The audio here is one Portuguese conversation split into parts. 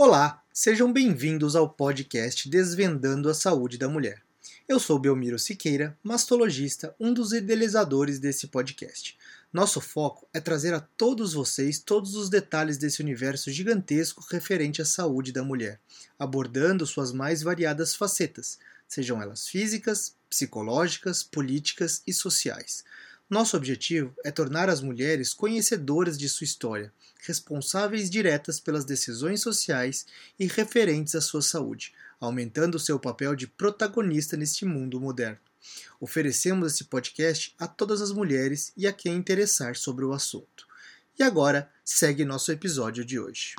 Olá, sejam bem-vindos ao podcast Desvendando a Saúde da Mulher. Eu sou Belmiro Siqueira, mastologista, um dos idealizadores desse podcast. Nosso foco é trazer a todos vocês todos os detalhes desse universo gigantesco referente à saúde da mulher, abordando suas mais variadas facetas, sejam elas físicas, psicológicas, políticas e sociais. Nosso objetivo é tornar as mulheres conhecedoras de sua história, responsáveis diretas pelas decisões sociais e referentes à sua saúde, aumentando seu papel de protagonista neste mundo moderno. Oferecemos esse podcast a todas as mulheres e a quem interessar sobre o assunto. E agora, segue nosso episódio de hoje.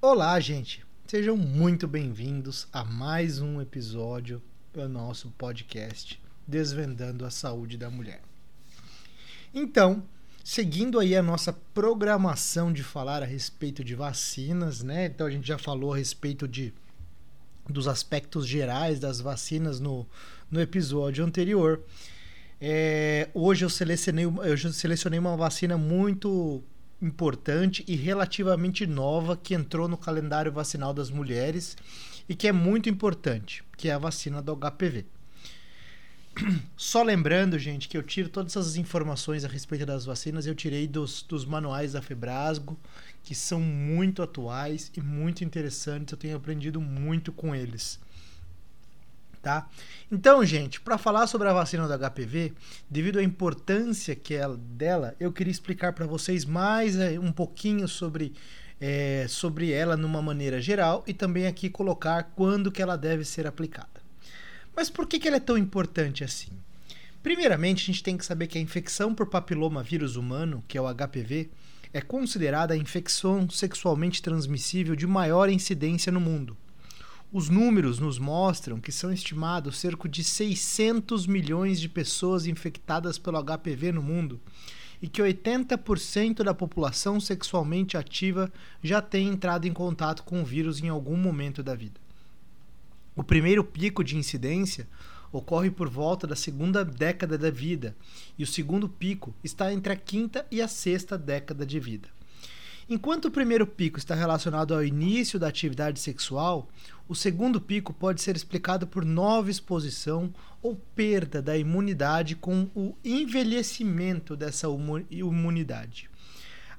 Olá, gente! Sejam muito bem-vindos a mais um episódio do nosso podcast Desvendando a Saúde da Mulher. Então, seguindo aí a nossa programação de falar a respeito de vacinas, né? Então a gente já falou a respeito de dos aspectos gerais das vacinas no, no episódio anterior. É, hoje eu selecionei, eu selecionei uma vacina muito importante e relativamente nova que entrou no calendário vacinal das mulheres e que é muito importante, que é a vacina do HPV. Só lembrando, gente, que eu tiro todas essas informações a respeito das vacinas, eu tirei dos, dos manuais da Febrasgo, que são muito atuais e muito interessantes. Eu tenho aprendido muito com eles. Tá? Então, gente, para falar sobre a vacina do HPV, devido à importância que é dela, eu queria explicar para vocês mais eh, um pouquinho sobre, é, sobre ela numa maneira geral e também aqui colocar quando que ela deve ser aplicada. Mas por que, que ela é tão importante assim? Primeiramente, a gente tem que saber que a infecção por papiloma vírus humano, que é o HPV, é considerada a infecção sexualmente transmissível de maior incidência no mundo. Os números nos mostram que são estimados cerca de 600 milhões de pessoas infectadas pelo HPV no mundo e que 80% da população sexualmente ativa já tem entrado em contato com o vírus em algum momento da vida. O primeiro pico de incidência ocorre por volta da segunda década da vida, e o segundo pico está entre a quinta e a sexta década de vida. Enquanto o primeiro pico está relacionado ao início da atividade sexual, o segundo pico pode ser explicado por nova exposição ou perda da imunidade com o envelhecimento dessa imunidade.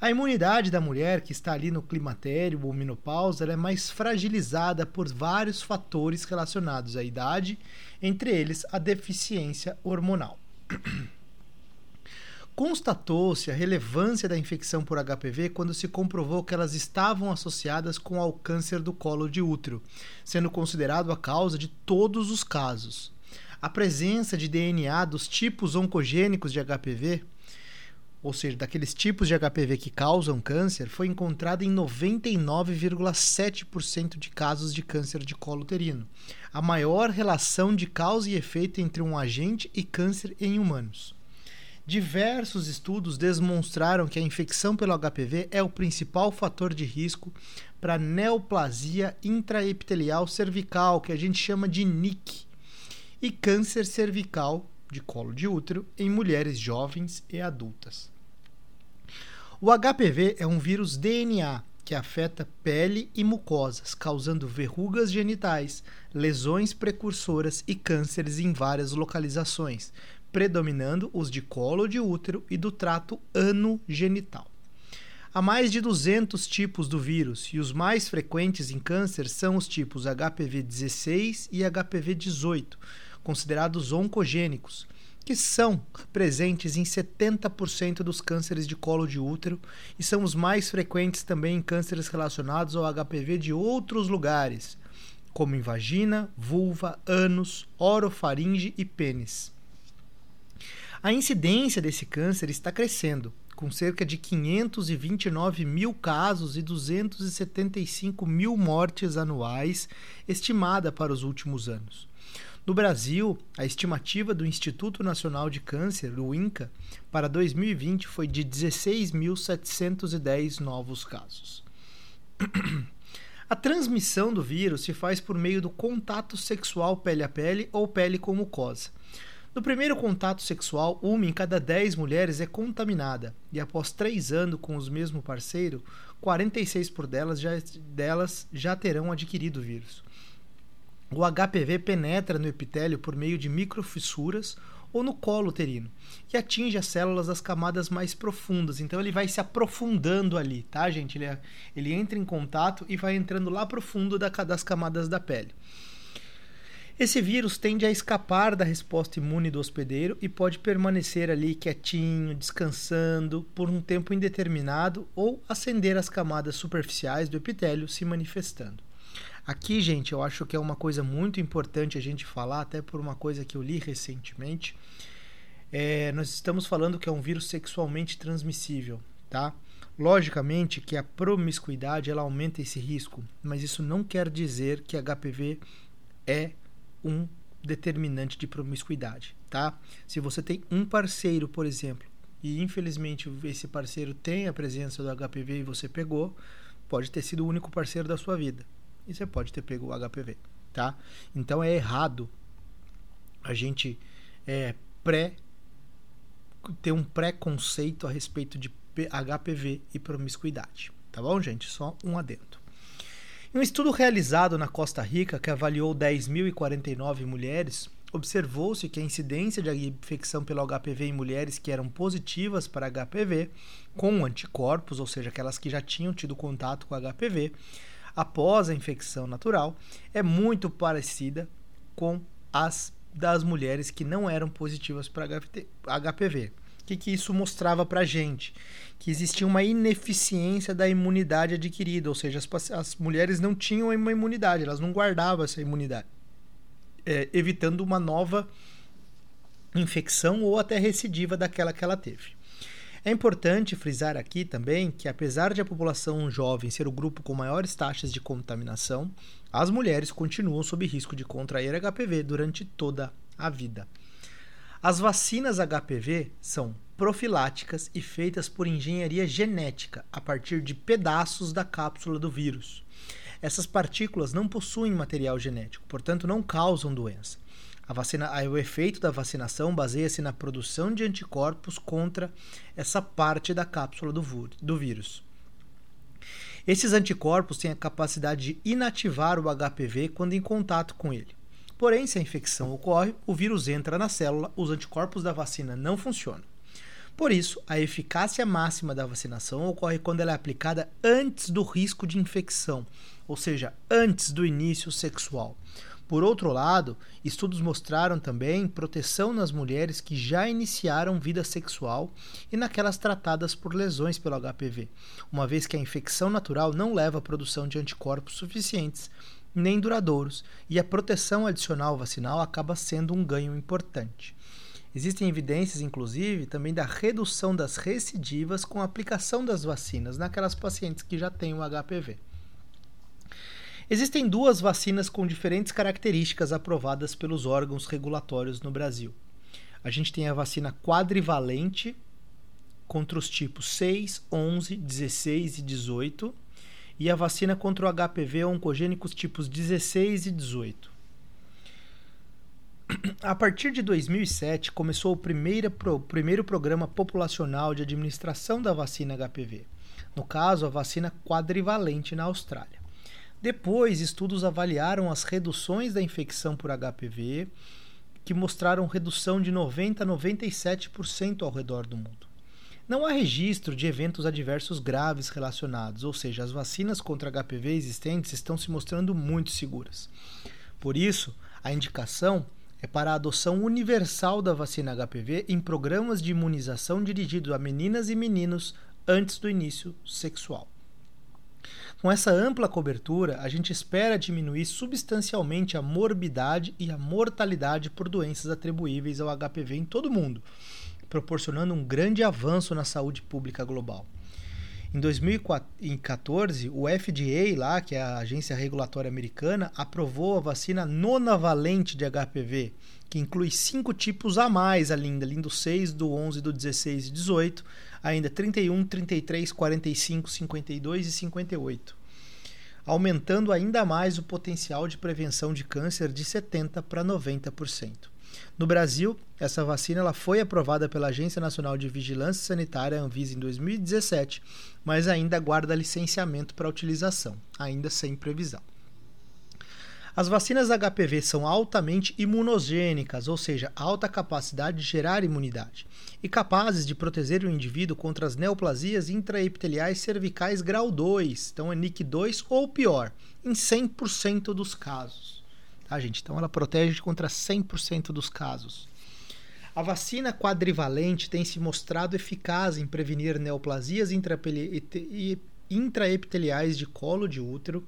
A imunidade da mulher que está ali no climatério ou menopausa é mais fragilizada por vários fatores relacionados à idade, entre eles a deficiência hormonal. Constatou-se a relevância da infecção por HPV quando se comprovou que elas estavam associadas com o câncer do colo de útero, sendo considerado a causa de todos os casos. A presença de DNA dos tipos oncogênicos de HPV ou seja, daqueles tipos de HPV que causam câncer, foi encontrada em 99,7% de casos de câncer de colo uterino, a maior relação de causa e efeito entre um agente e câncer em humanos. Diversos estudos demonstraram que a infecção pelo HPV é o principal fator de risco para neoplasia intraepitelial cervical, que a gente chama de NIC, e câncer cervical de colo de útero em mulheres jovens e adultas. O HPV é um vírus DNA que afeta pele e mucosas, causando verrugas genitais, lesões precursoras e cânceres em várias localizações, predominando os de colo de útero e do trato anogenital. Há mais de 200 tipos do vírus e os mais frequentes em câncer são os tipos HPV 16 e HPV 18, considerados oncogênicos, que são presentes em 70% dos cânceres de colo de útero e são os mais frequentes também em cânceres relacionados ao HPV de outros lugares, como em vagina, vulva, ânus, orofaringe e pênis. A incidência desse câncer está crescendo, com cerca de 529 mil casos e 275 mil mortes anuais estimada para os últimos anos. No Brasil, a estimativa do Instituto Nacional de Câncer, o INCA, para 2020 foi de 16.710 novos casos. A transmissão do vírus se faz por meio do contato sexual pele a pele ou pele com mucosa. No primeiro contato sexual, uma em cada dez mulheres é contaminada, e após três anos com o mesmo parceiro, 46 por delas já, delas já terão adquirido o vírus. O HPV penetra no epitélio por meio de microfissuras ou no colo uterino, que atinge as células das camadas mais profundas. Então ele vai se aprofundando ali, tá, gente? Ele, é, ele entra em contato e vai entrando lá profundo da, das camadas da pele. Esse vírus tende a escapar da resposta imune do hospedeiro e pode permanecer ali quietinho, descansando por um tempo indeterminado ou acender as camadas superficiais do epitélio se manifestando. Aqui, gente, eu acho que é uma coisa muito importante a gente falar, até por uma coisa que eu li recentemente. É, nós estamos falando que é um vírus sexualmente transmissível, tá? Logicamente que a promiscuidade ela aumenta esse risco, mas isso não quer dizer que HPV é um determinante de promiscuidade, tá? Se você tem um parceiro, por exemplo, e infelizmente esse parceiro tem a presença do HPV e você pegou, pode ter sido o único parceiro da sua vida. E você pode ter pego o HPV, tá? Então é errado a gente é, pré ter um preconceito a respeito de HPV e promiscuidade, tá bom, gente? Só um adendo. Em um estudo realizado na Costa Rica, que avaliou 10.049 mulheres, observou-se que a incidência de infecção pelo HPV em mulheres que eram positivas para HPV, com anticorpos, ou seja, aquelas que já tinham tido contato com HPV, após a infecção natural, é muito parecida com as das mulheres que não eram positivas para HPV. O que, que isso mostrava para a gente? Que existia uma ineficiência da imunidade adquirida, ou seja, as, as mulheres não tinham uma imunidade, elas não guardavam essa imunidade, é, evitando uma nova infecção ou até recidiva daquela que ela teve. É importante frisar aqui também que, apesar de a população jovem ser o grupo com maiores taxas de contaminação, as mulheres continuam sob risco de contrair HPV durante toda a vida. As vacinas HPV são profiláticas e feitas por engenharia genética a partir de pedaços da cápsula do vírus. Essas partículas não possuem material genético, portanto não causam doença. A vacina, o efeito da vacinação baseia-se na produção de anticorpos contra essa parte da cápsula do, do vírus. Esses anticorpos têm a capacidade de inativar o HPV quando em contato com ele. Porém, se a infecção ocorre, o vírus entra na célula, os anticorpos da vacina não funcionam. Por isso, a eficácia máxima da vacinação ocorre quando ela é aplicada antes do risco de infecção, ou seja, antes do início sexual. Por outro lado, estudos mostraram também proteção nas mulheres que já iniciaram vida sexual e naquelas tratadas por lesões pelo HPV, uma vez que a infecção natural não leva à produção de anticorpos suficientes nem duradouros, e a proteção adicional vacinal acaba sendo um ganho importante. Existem evidências, inclusive, também da redução das recidivas com a aplicação das vacinas naquelas pacientes que já têm o HPV. Existem duas vacinas com diferentes características aprovadas pelos órgãos regulatórios no Brasil. A gente tem a vacina quadrivalente contra os tipos 6, 11, 16 e 18 e a vacina contra o HPV oncogênicos tipos 16 e 18. A partir de 2007, começou o primeiro, pro, primeiro programa populacional de administração da vacina HPV, no caso, a vacina quadrivalente na Austrália. Depois, estudos avaliaram as reduções da infecção por HPV, que mostraram redução de 90 a 97% ao redor do mundo. Não há registro de eventos adversos graves relacionados, ou seja, as vacinas contra HPV existentes estão se mostrando muito seguras. Por isso, a indicação é para a adoção universal da vacina HPV em programas de imunização dirigidos a meninas e meninos antes do início sexual. Com essa ampla cobertura, a gente espera diminuir substancialmente a morbidade e a mortalidade por doenças atribuíveis ao HPV em todo o mundo proporcionando um grande avanço na saúde pública global. Em 2014, o FDA, lá, que é a agência regulatória americana, aprovou a vacina nonavalente de HPV, que inclui cinco tipos a mais além, além do 6, do 11, do 16 e 18, ainda 31, 33, 45, 52 e 58, aumentando ainda mais o potencial de prevenção de câncer de 70% para 90%. No Brasil, essa vacina ela foi aprovada pela Agência Nacional de Vigilância Sanitária, Anvisa, em 2017, mas ainda aguarda licenciamento para utilização, ainda sem previsão. As vacinas HPV são altamente imunogênicas, ou seja, alta capacidade de gerar imunidade, e capazes de proteger o indivíduo contra as neoplasias intraepiteliais cervicais grau 2, então é NIC 2 ou pior, em 100% dos casos. Tá, gente? Então ela protege contra 100% dos casos. A vacina quadrivalente tem se mostrado eficaz em prevenir neoplasias intraepiteliais de colo de útero,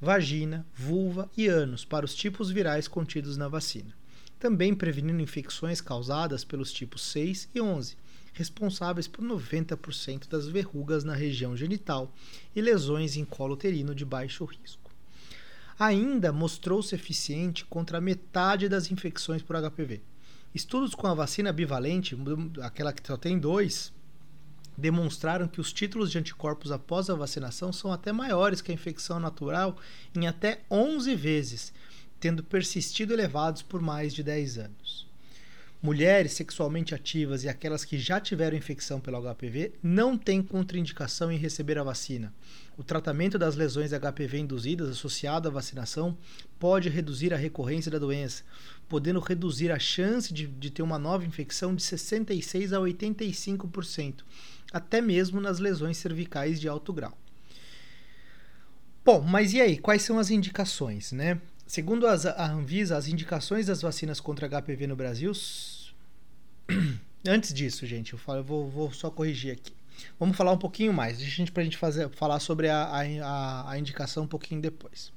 vagina, vulva e ânus para os tipos virais contidos na vacina, também prevenindo infecções causadas pelos tipos 6 e 11, responsáveis por 90% das verrugas na região genital e lesões em colo uterino de baixo risco. Ainda mostrou-se eficiente contra metade das infecções por HPV. Estudos com a vacina bivalente, aquela que só tem dois, demonstraram que os títulos de anticorpos após a vacinação são até maiores que a infecção natural em até 11 vezes, tendo persistido elevados por mais de 10 anos. Mulheres sexualmente ativas e aquelas que já tiveram infecção pelo HPV não têm contraindicação em receber a vacina. O tratamento das lesões HPV induzidas associado à vacinação pode reduzir a recorrência da doença, podendo reduzir a chance de, de ter uma nova infecção de 66% a 85%, até mesmo nas lesões cervicais de alto grau. Bom, mas e aí, quais são as indicações, né? Segundo as, a Anvisa, as indicações das vacinas contra HPV no Brasil. Antes disso, gente, eu, falo, eu vou, vou, só corrigir aqui. Vamos falar um pouquinho mais, a gente, pra gente fazer, falar sobre a, a, a indicação um pouquinho depois.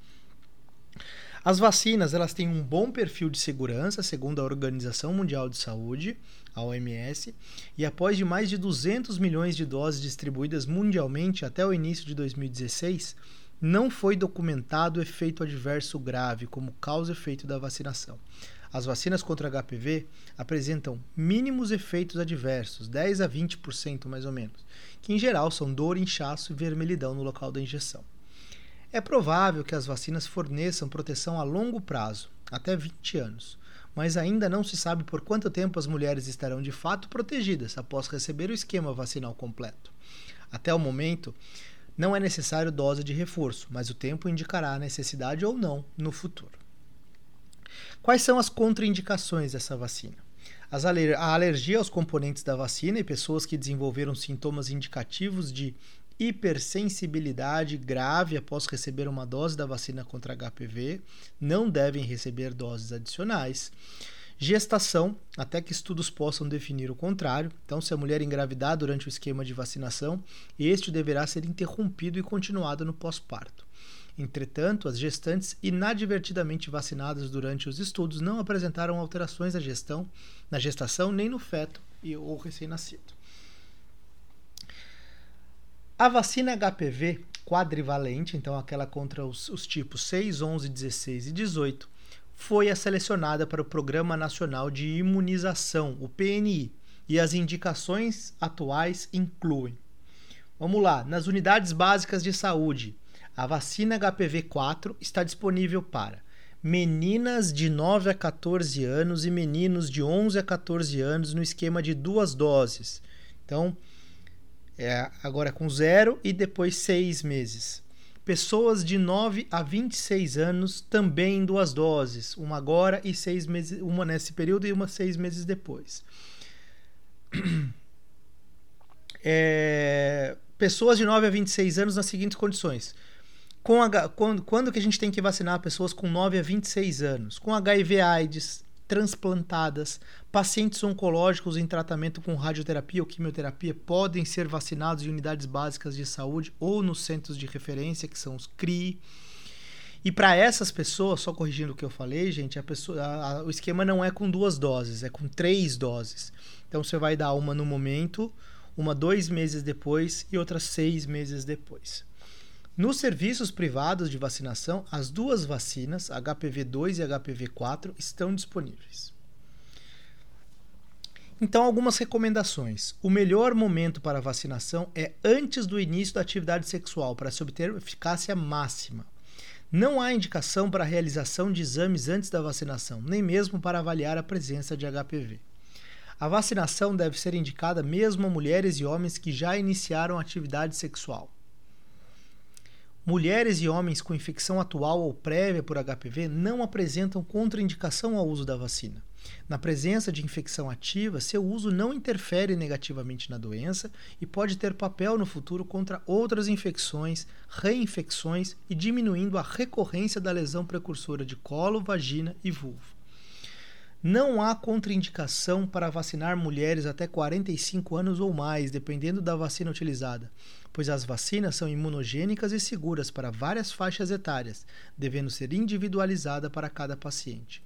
As vacinas elas têm um bom perfil de segurança, segundo a Organização Mundial de Saúde, a OMS, e após de mais de 200 milhões de doses distribuídas mundialmente até o início de 2016, não foi documentado efeito adverso grave como causa efeito da vacinação. As vacinas contra HPV apresentam mínimos efeitos adversos, 10 a 20% mais ou menos, que em geral são dor, inchaço e vermelhidão no local da injeção. É provável que as vacinas forneçam proteção a longo prazo, até 20 anos, mas ainda não se sabe por quanto tempo as mulheres estarão de fato protegidas após receber o esquema vacinal completo. Até o momento, não é necessário dose de reforço, mas o tempo indicará a necessidade ou não no futuro. Quais são as contraindicações dessa vacina? a alergia aos componentes da vacina e pessoas que desenvolveram sintomas indicativos de hipersensibilidade grave após receber uma dose da vacina contra HPV não devem receber doses adicionais. Gestação, até que estudos possam definir o contrário. Então, se a mulher engravidar durante o esquema de vacinação, este deverá ser interrompido e continuado no pós-parto. Entretanto, as gestantes inadvertidamente vacinadas durante os estudos não apresentaram alterações na gestão, na gestação nem no feto e ou recém-nascido. A vacina HPV quadrivalente, então aquela contra os, os tipos 6, 11, 16 e 18, foi a selecionada para o Programa Nacional de Imunização, o PNI, e as indicações atuais incluem. Vamos lá, nas unidades básicas de saúde, a vacina HPV 4 está disponível para meninas de 9 a 14 anos e meninos de 11 a 14 anos no esquema de duas doses. Então, é agora com zero e depois seis meses pessoas de 9 a 26 anos também em duas doses, uma agora e seis meses, uma nesse período e uma seis meses depois. É, pessoas de 9 a 26 anos nas seguintes condições. Com quando, quando que a gente tem que vacinar pessoas com 9 a 26 anos? Com HIV AIDS, transplantadas, pacientes oncológicos em tratamento com radioterapia ou quimioterapia podem ser vacinados em unidades básicas de saúde ou nos centros de referência, que são os CRI. E para essas pessoas, só corrigindo o que eu falei, gente, a pessoa, a, a, o esquema não é com duas doses, é com três doses. Então você vai dar uma no momento, uma dois meses depois e outra seis meses depois. Nos serviços privados de vacinação, as duas vacinas, HPV2 e HPV4, estão disponíveis. Então, algumas recomendações. O melhor momento para vacinação é antes do início da atividade sexual, para se obter eficácia máxima. Não há indicação para a realização de exames antes da vacinação, nem mesmo para avaliar a presença de HPV. A vacinação deve ser indicada mesmo a mulheres e homens que já iniciaram atividade sexual. Mulheres e homens com infecção atual ou prévia por HPV não apresentam contraindicação ao uso da vacina. Na presença de infecção ativa, seu uso não interfere negativamente na doença e pode ter papel no futuro contra outras infecções, reinfecções e diminuindo a recorrência da lesão precursora de colo, vagina e vulva. Não há contraindicação para vacinar mulheres até 45 anos ou mais, dependendo da vacina utilizada, pois as vacinas são imunogênicas e seguras para várias faixas etárias, devendo ser individualizada para cada paciente.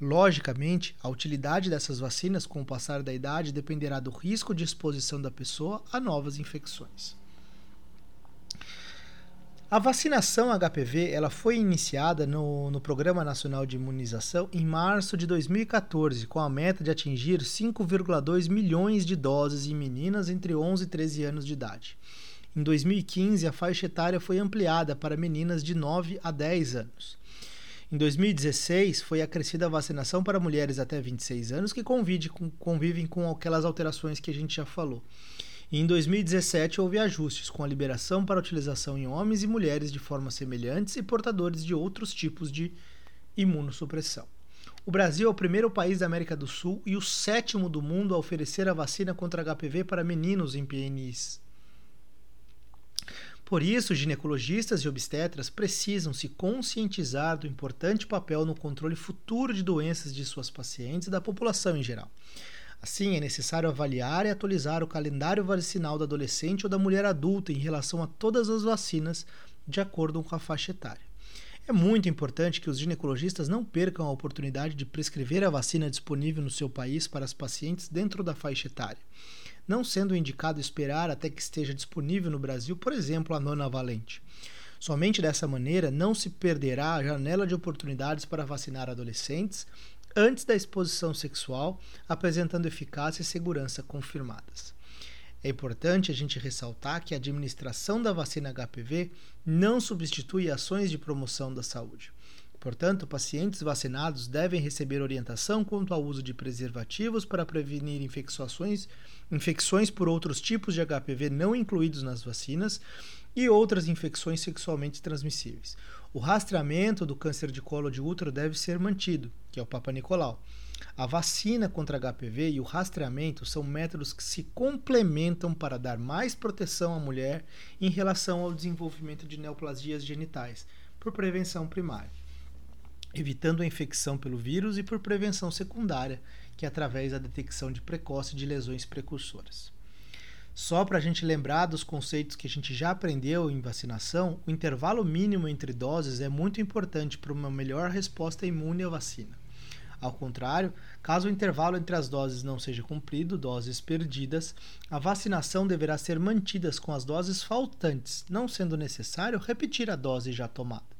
Logicamente, a utilidade dessas vacinas com o passar da idade dependerá do risco de exposição da pessoa a novas infecções. A vacinação HPV ela foi iniciada no, no Programa Nacional de Imunização em março de 2014, com a meta de atingir 5,2 milhões de doses em meninas entre 11 e 13 anos de idade. Em 2015, a faixa etária foi ampliada para meninas de 9 a 10 anos. Em 2016, foi acrescida a vacinação para mulheres até 26 anos que convivem com aquelas alterações que a gente já falou. E em 2017 houve ajustes com a liberação para utilização em homens e mulheres de formas semelhantes e portadores de outros tipos de imunossupressão. O Brasil é o primeiro país da América do Sul e o sétimo do mundo a oferecer a vacina contra HPV para meninos em PNIs. Por isso, ginecologistas e obstetras precisam se conscientizar do importante papel no controle futuro de doenças de suas pacientes e da população em geral. Assim, é necessário avaliar e atualizar o calendário vacinal do adolescente ou da mulher adulta em relação a todas as vacinas, de acordo com a faixa etária. É muito importante que os ginecologistas não percam a oportunidade de prescrever a vacina disponível no seu país para as pacientes dentro da faixa etária não sendo indicado esperar até que esteja disponível no Brasil, por exemplo, a nona valente. Somente dessa maneira não se perderá a janela de oportunidades para vacinar adolescentes antes da exposição sexual, apresentando eficácia e segurança confirmadas. É importante a gente ressaltar que a administração da vacina HPV não substitui ações de promoção da saúde. Portanto, pacientes vacinados devem receber orientação quanto ao uso de preservativos para prevenir infecções, infecções por outros tipos de HPV não incluídos nas vacinas e outras infecções sexualmente transmissíveis. O rastreamento do câncer de colo de útero deve ser mantido, que é o Papa Nicolau. A vacina contra HPV e o rastreamento são métodos que se complementam para dar mais proteção à mulher em relação ao desenvolvimento de neoplasias genitais, por prevenção primária evitando a infecção pelo vírus e por prevenção secundária, que é através da detecção de precoce de lesões precursoras. Só para a gente lembrar dos conceitos que a gente já aprendeu em vacinação, o intervalo mínimo entre doses é muito importante para uma melhor resposta imune à vacina. Ao contrário, caso o intervalo entre as doses não seja cumprido, doses perdidas, a vacinação deverá ser mantida com as doses faltantes, não sendo necessário repetir a dose já tomada.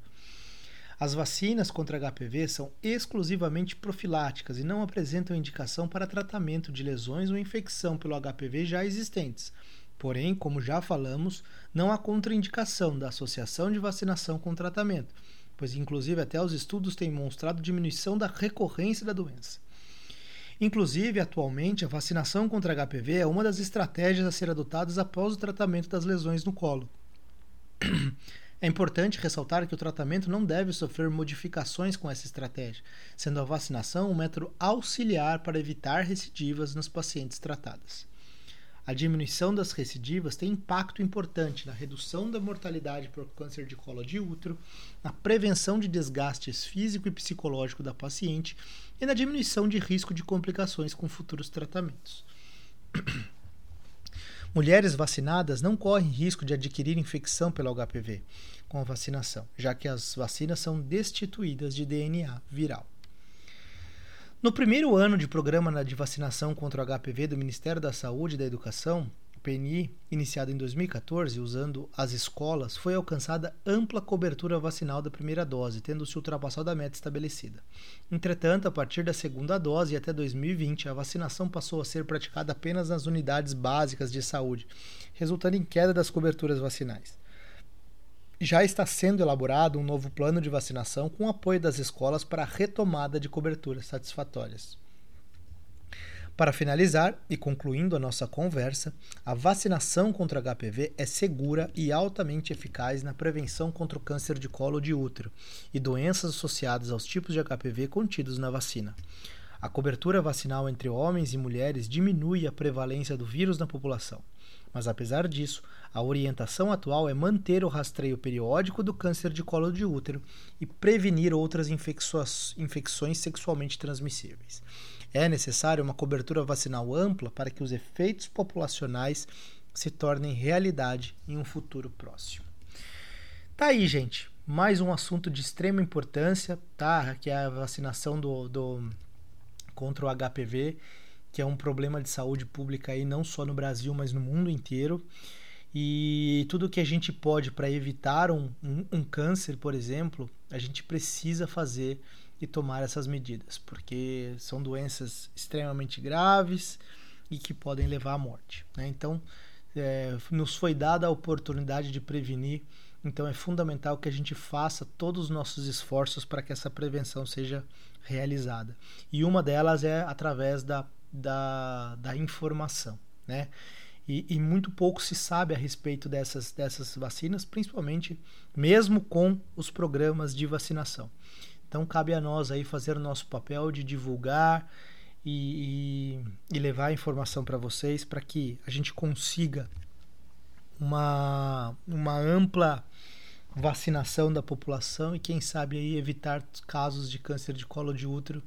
As vacinas contra HPV são exclusivamente profiláticas e não apresentam indicação para tratamento de lesões ou infecção pelo HPV já existentes. Porém, como já falamos, não há contraindicação da associação de vacinação com tratamento, pois inclusive até os estudos têm mostrado diminuição da recorrência da doença. Inclusive, atualmente, a vacinação contra HPV é uma das estratégias a ser adotadas após o tratamento das lesões no colo. É importante ressaltar que o tratamento não deve sofrer modificações com essa estratégia, sendo a vacinação um método auxiliar para evitar recidivas nos pacientes tratadas. A diminuição das recidivas tem impacto importante na redução da mortalidade por câncer de colo de útero, na prevenção de desgastes físico e psicológico da paciente e na diminuição de risco de complicações com futuros tratamentos. Mulheres vacinadas não correm risco de adquirir infecção pelo HPV com a vacinação, já que as vacinas são destituídas de DNA viral. No primeiro ano de programa de vacinação contra o HPV do Ministério da Saúde e da Educação, PNI, iniciado em 2014 usando as escolas, foi alcançada ampla cobertura vacinal da primeira dose, tendo-se ultrapassado a meta estabelecida. Entretanto, a partir da segunda dose e até 2020, a vacinação passou a ser praticada apenas nas unidades básicas de saúde, resultando em queda das coberturas vacinais. Já está sendo elaborado um novo plano de vacinação com apoio das escolas para a retomada de coberturas satisfatórias. Para finalizar e concluindo a nossa conversa, a vacinação contra HPV é segura e altamente eficaz na prevenção contra o câncer de colo de útero e doenças associadas aos tipos de HPV contidos na vacina. A cobertura vacinal entre homens e mulheres diminui a prevalência do vírus na população. Mas apesar disso, a orientação atual é manter o rastreio periódico do câncer de colo de útero e prevenir outras infecções sexualmente transmissíveis. É necessária uma cobertura vacinal ampla para que os efeitos populacionais se tornem realidade em um futuro próximo. Tá aí, gente. Mais um assunto de extrema importância, tá? Que é a vacinação do, do contra o HPV, que é um problema de saúde pública aí não só no Brasil, mas no mundo inteiro. E tudo que a gente pode para evitar um, um, um câncer, por exemplo, a gente precisa fazer e tomar essas medidas, porque são doenças extremamente graves e que podem levar à morte. Né? Então, é, nos foi dada a oportunidade de prevenir, então é fundamental que a gente faça todos os nossos esforços para que essa prevenção seja realizada. E uma delas é através da, da, da informação. Né? E, e, muito pouco se sabe a respeito dessas, dessas vacinas, principalmente mesmo com os programas de vacinação. Então cabe a nós aí fazer o nosso papel de divulgar e, e, e levar a informação para vocês para que a gente consiga uma, uma ampla vacinação da população e quem sabe aí evitar casos de câncer de colo de útero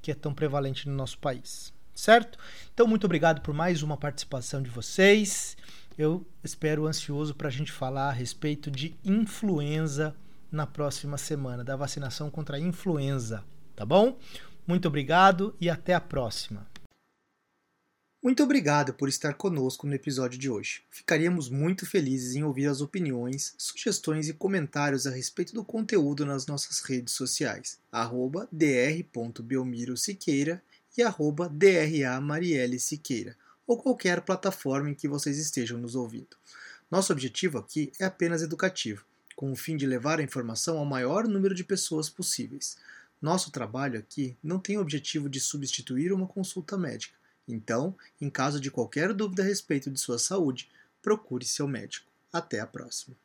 que é tão prevalente no nosso país. Certo? Então, muito obrigado por mais uma participação de vocês. Eu espero ansioso para a gente falar a respeito de influenza na próxima semana, da vacinação contra a influenza, tá bom? Muito obrigado e até a próxima. Muito obrigado por estar conosco no episódio de hoje. Ficaríamos muito felizes em ouvir as opiniões, sugestões e comentários a respeito do conteúdo nas nossas redes sociais, arroba dr.belmirosiqueira e arroba Siqueira, ou qualquer plataforma em que vocês estejam nos ouvindo. Nosso objetivo aqui é apenas educativo com o fim de levar a informação ao maior número de pessoas possíveis. Nosso trabalho aqui não tem o objetivo de substituir uma consulta médica. Então, em caso de qualquer dúvida a respeito de sua saúde, procure seu médico. Até a próxima.